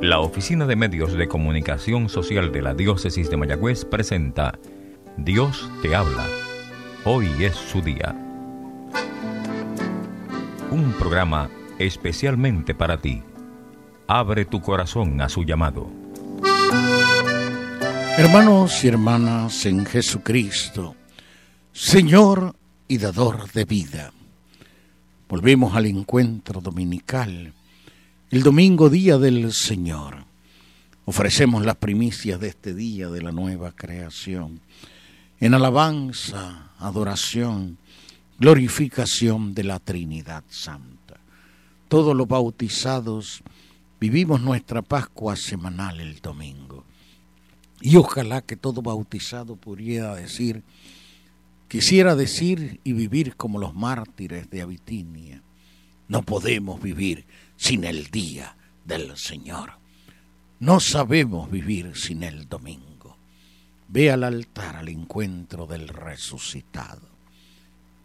La Oficina de Medios de Comunicación Social de la Diócesis de Mayagüez presenta Dios te habla. Hoy es su día. Un programa especialmente para ti. Abre tu corazón a su llamado. Hermanos y hermanas en Jesucristo, Señor y dador de vida. Volvemos al encuentro dominical el domingo día del Señor. Ofrecemos las primicias de este día de la nueva creación. En alabanza, adoración, glorificación de la Trinidad Santa. Todos los bautizados vivimos nuestra Pascua semanal el domingo. Y ojalá que todo bautizado pudiera decir, quisiera decir y vivir como los mártires de Abitinia. No podemos vivir sin el día del Señor. No sabemos vivir sin el domingo. Ve al altar al encuentro del resucitado.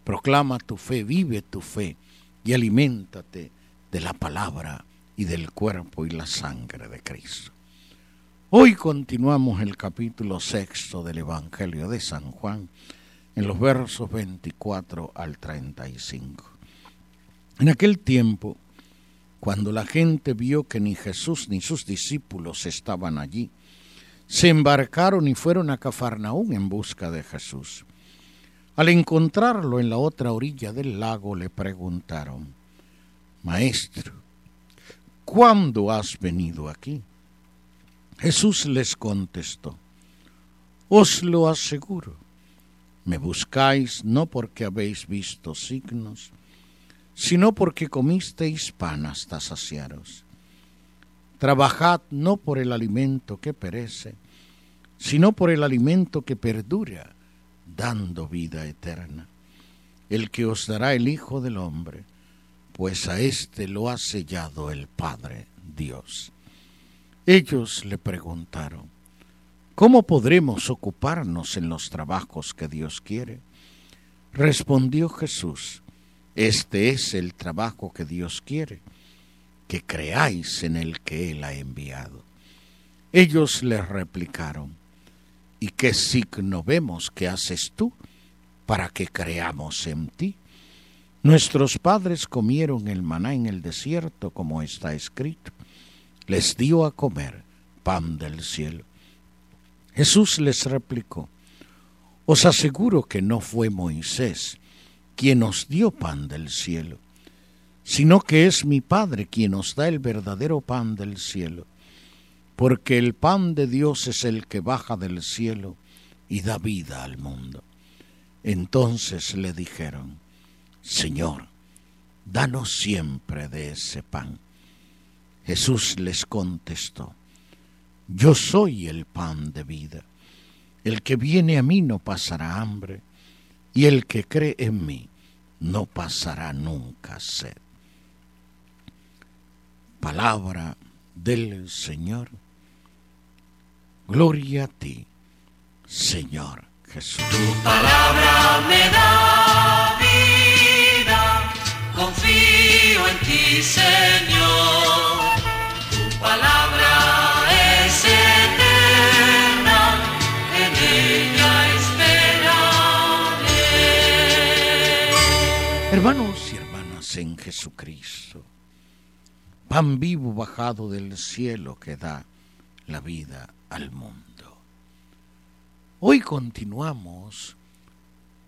Proclama tu fe, vive tu fe y aliméntate de la palabra y del cuerpo y la sangre de Cristo. Hoy continuamos el capítulo sexto del Evangelio de San Juan en los versos 24 al 35. En aquel tiempo cuando la gente vio que ni Jesús ni sus discípulos estaban allí, se embarcaron y fueron a Cafarnaún en busca de Jesús. Al encontrarlo en la otra orilla del lago le preguntaron, Maestro, ¿cuándo has venido aquí? Jesús les contestó, Os lo aseguro, me buscáis no porque habéis visto signos, sino porque comisteis pan hasta saciaros. Trabajad no por el alimento que perece, sino por el alimento que perdura, dando vida eterna, el que os dará el Hijo del Hombre, pues a éste lo ha sellado el Padre Dios. Ellos le preguntaron, ¿cómo podremos ocuparnos en los trabajos que Dios quiere? Respondió Jesús, este es el trabajo que Dios quiere, que creáis en el que Él ha enviado. Ellos le replicaron, ¿y qué signo vemos que haces tú para que creamos en ti? Nuestros padres comieron el maná en el desierto, como está escrito. Les dio a comer pan del cielo. Jesús les replicó, Os aseguro que no fue Moisés quien os dio pan del cielo, sino que es mi Padre quien os da el verdadero pan del cielo, porque el pan de Dios es el que baja del cielo y da vida al mundo. Entonces le dijeron, Señor, danos siempre de ese pan. Jesús les contestó, Yo soy el pan de vida. El que viene a mí no pasará hambre, y el que cree en mí no pasará nunca sed. Palabra del Señor. Gloria a ti, Señor Jesús. Tu palabra me da vida, confío en ti, Señor. Hermanos y hermanas en Jesucristo, pan vivo bajado del cielo que da la vida al mundo. Hoy continuamos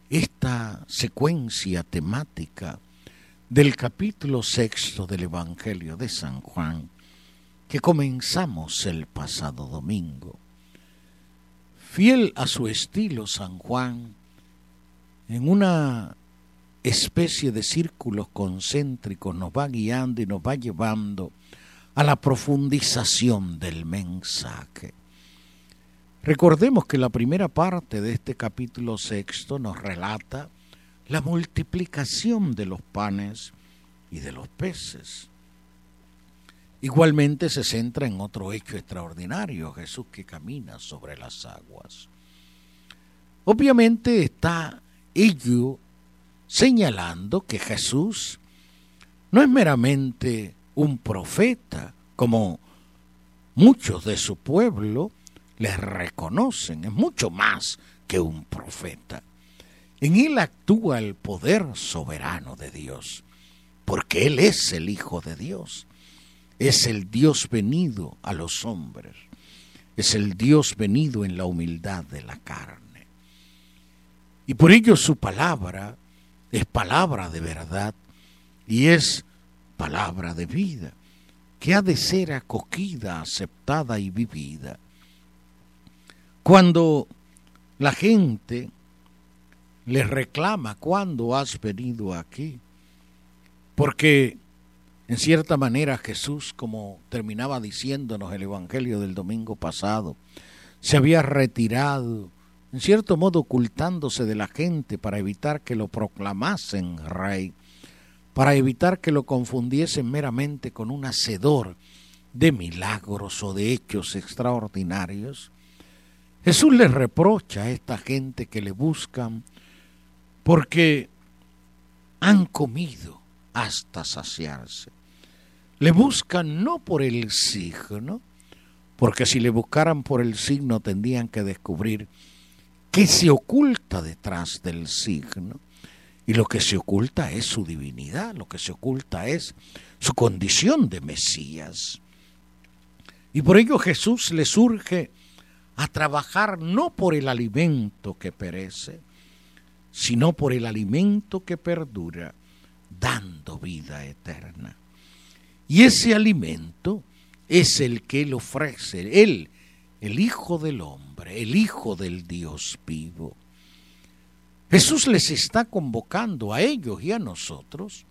esta secuencia temática del capítulo sexto del Evangelio de San Juan que comenzamos el pasado domingo. Fiel a su estilo, San Juan, en una especie de círculos concéntricos nos va guiando y nos va llevando a la profundización del mensaje. Recordemos que la primera parte de este capítulo sexto nos relata la multiplicación de los panes y de los peces. Igualmente se centra en otro hecho extraordinario, Jesús que camina sobre las aguas. Obviamente está ello señalando que Jesús no es meramente un profeta, como muchos de su pueblo les reconocen, es mucho más que un profeta. En él actúa el poder soberano de Dios, porque Él es el Hijo de Dios, es el Dios venido a los hombres, es el Dios venido en la humildad de la carne. Y por ello su palabra es palabra de verdad y es palabra de vida, que ha de ser acogida, aceptada y vivida. Cuando la gente les reclama cuándo has venido aquí. Porque en cierta manera Jesús, como terminaba diciéndonos el Evangelio del domingo pasado, se había retirado, en cierto modo ocultándose de la gente para evitar que lo proclamasen rey, para evitar que lo confundiesen meramente con un hacedor de milagros o de hechos extraordinarios. Jesús les reprocha a esta gente que le buscan porque han comido hasta saciarse. Le buscan no por el signo, porque si le buscaran por el signo tendrían que descubrir qué se oculta detrás del signo. Y lo que se oculta es su divinidad, lo que se oculta es su condición de Mesías. Y por ello Jesús le surge a trabajar no por el alimento que perece, sino por el alimento que perdura, dando vida eterna. Y ese alimento es el que él ofrece, él, el Hijo del Hombre, el Hijo del Dios vivo. Jesús les está convocando a ellos y a nosotros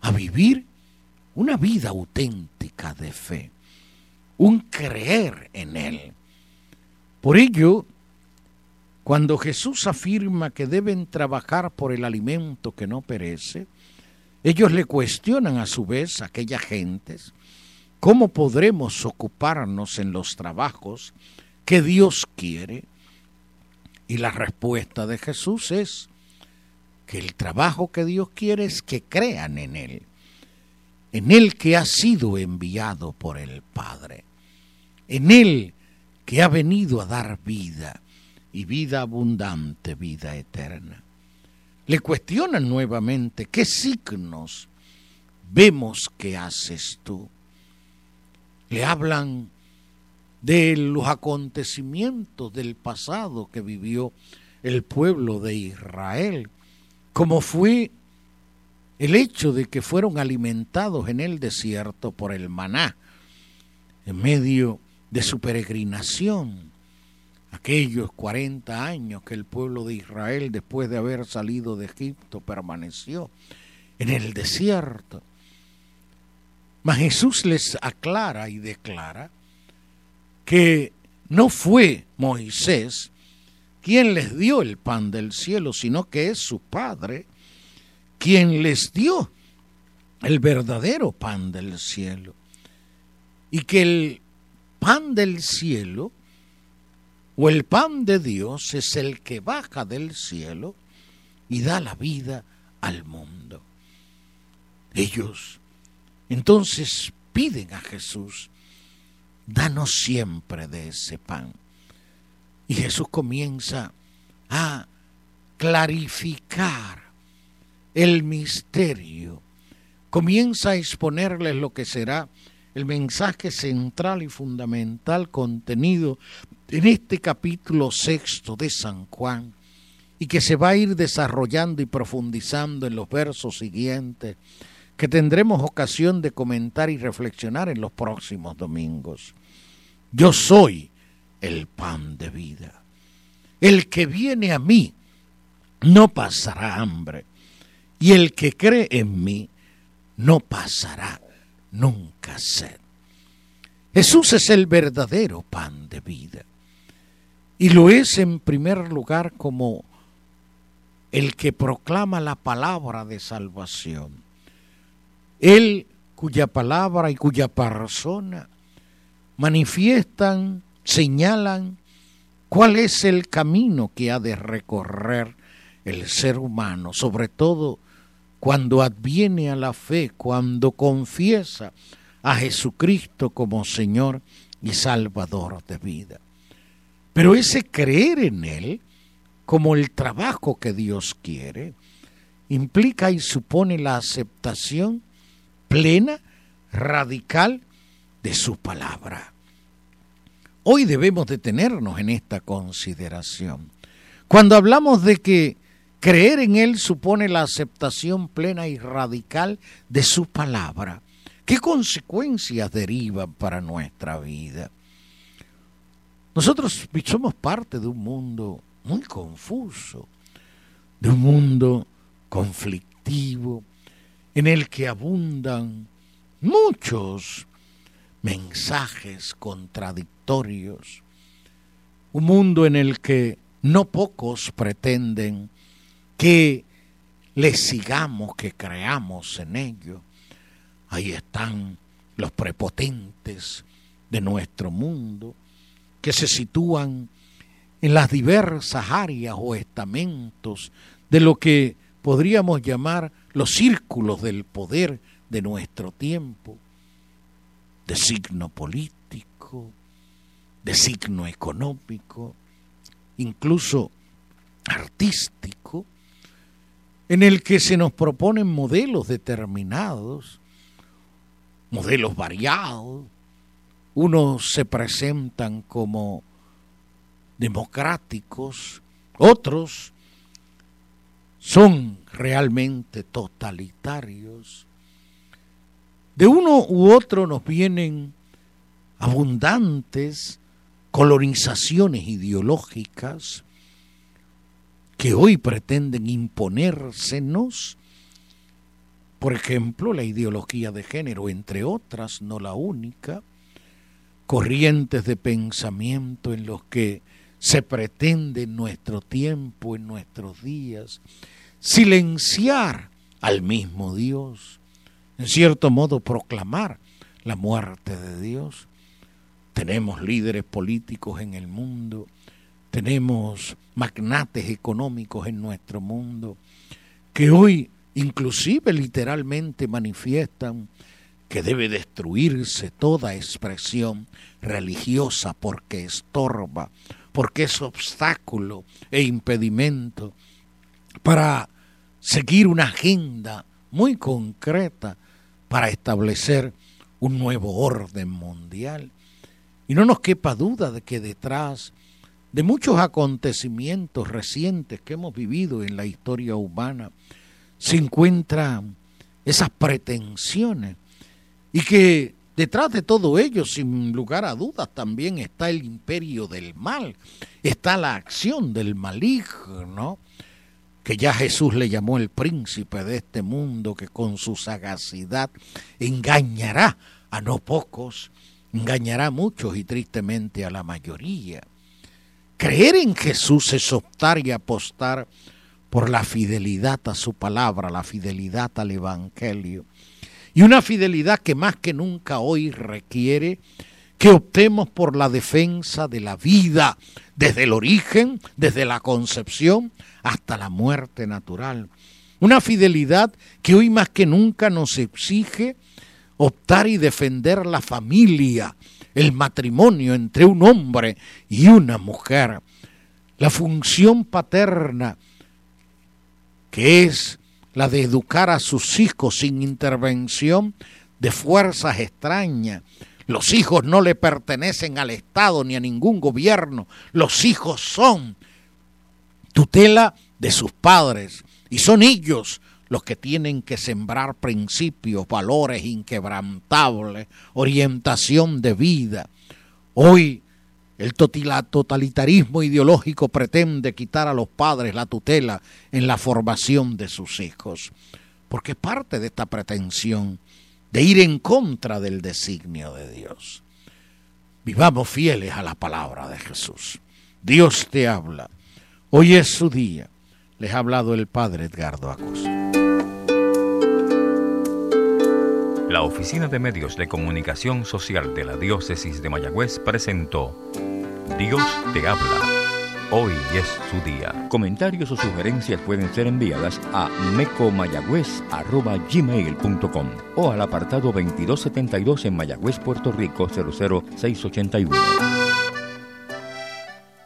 a vivir una vida auténtica de fe, un creer en Él. Por ello, cuando Jesús afirma que deben trabajar por el alimento que no perece, ellos le cuestionan a su vez a aquellas gentes cómo podremos ocuparnos en los trabajos que Dios quiere. Y la respuesta de Jesús es que el trabajo que Dios quiere es que crean en Él, en Él que ha sido enviado por el Padre, en Él que ha venido a dar vida y vida abundante, vida eterna. Le cuestionan nuevamente, ¿qué signos vemos que haces tú? Le hablan de los acontecimientos del pasado que vivió el pueblo de Israel, como fue el hecho de que fueron alimentados en el desierto por el maná, en medio de su peregrinación aquellos 40 años que el pueblo de Israel, después de haber salido de Egipto, permaneció en el desierto. Mas Jesús les aclara y declara que no fue Moisés quien les dio el pan del cielo, sino que es su Padre quien les dio el verdadero pan del cielo. Y que el pan del cielo o el pan de Dios es el que baja del cielo y da la vida al mundo. Ellos entonces piden a Jesús, danos siempre de ese pan. Y Jesús comienza a clarificar el misterio, comienza a exponerles lo que será el mensaje central y fundamental contenido en este capítulo sexto de San Juan y que se va a ir desarrollando y profundizando en los versos siguientes que tendremos ocasión de comentar y reflexionar en los próximos domingos. Yo soy el pan de vida. El que viene a mí no pasará hambre y el que cree en mí no pasará nunca sed. Jesús es el verdadero pan de vida. Y lo es en primer lugar como el que proclama la palabra de salvación. Él cuya palabra y cuya persona manifiestan, señalan cuál es el camino que ha de recorrer el ser humano, sobre todo cuando adviene a la fe, cuando confiesa a Jesucristo como Señor y Salvador de vida. Pero ese creer en Él, como el trabajo que Dios quiere, implica y supone la aceptación plena, radical de su palabra. Hoy debemos detenernos en esta consideración. Cuando hablamos de que creer en Él supone la aceptación plena y radical de su palabra, ¿qué consecuencias derivan para nuestra vida? Nosotros somos parte de un mundo muy confuso, de un mundo conflictivo, en el que abundan muchos mensajes contradictorios, un mundo en el que no pocos pretenden que le sigamos, que creamos en ello. Ahí están los prepotentes de nuestro mundo, que se sitúan en las diversas áreas o estamentos de lo que podríamos llamar los círculos del poder de nuestro tiempo, de signo político, de signo económico, incluso artístico, en el que se nos proponen modelos determinados, modelos variados, unos se presentan como democráticos, otros son realmente totalitarios. De uno u otro nos vienen abundantes colonizaciones ideológicas que hoy pretenden imponérsenos, por ejemplo, la ideología de género, entre otras, no la única, corrientes de pensamiento en los que se pretende en nuestro tiempo, en nuestros días, silenciar al mismo Dios, en cierto modo proclamar la muerte de Dios. Tenemos líderes políticos en el mundo, tenemos magnates económicos en nuestro mundo, que hoy inclusive literalmente manifiestan que debe destruirse toda expresión religiosa porque estorba, porque es obstáculo e impedimento para seguir una agenda muy concreta para establecer un nuevo orden mundial. Y no nos quepa duda de que detrás de muchos acontecimientos recientes que hemos vivido en la historia humana se encuentran esas pretensiones y que detrás de todo ello, sin lugar a dudas, también está el imperio del mal, está la acción del maligno, que ya Jesús le llamó el príncipe de este mundo, que con su sagacidad engañará a no pocos, engañará a muchos y tristemente a la mayoría. Creer en Jesús es optar y apostar por la fidelidad a su palabra, la fidelidad al Evangelio. Y una fidelidad que más que nunca hoy requiere que optemos por la defensa de la vida desde el origen, desde la concepción hasta la muerte natural. Una fidelidad que hoy más que nunca nos exige optar y defender la familia, el matrimonio entre un hombre y una mujer, la función paterna, que es la de educar a sus hijos sin intervención de fuerzas extrañas. Los hijos no le pertenecen al Estado ni a ningún gobierno. Los hijos son tutela de sus padres y son ellos los que tienen que sembrar principios, valores inquebrantables, orientación de vida. Hoy el totalitarismo ideológico pretende quitar a los padres la tutela en la formación de sus hijos, porque parte de esta pretensión de ir en contra del designio de Dios. Vivamos fieles a la palabra de Jesús. Dios te habla. Hoy es su día. Les ha hablado el Padre Edgardo Acosta. La Oficina de Medios de Comunicación Social de la Diócesis de Mayagüez presentó Dios te habla Hoy es su día. Comentarios o sugerencias pueden ser enviadas a mecomayagüez.gmail.com o al apartado 2272 en Mayagüez, Puerto Rico 00681.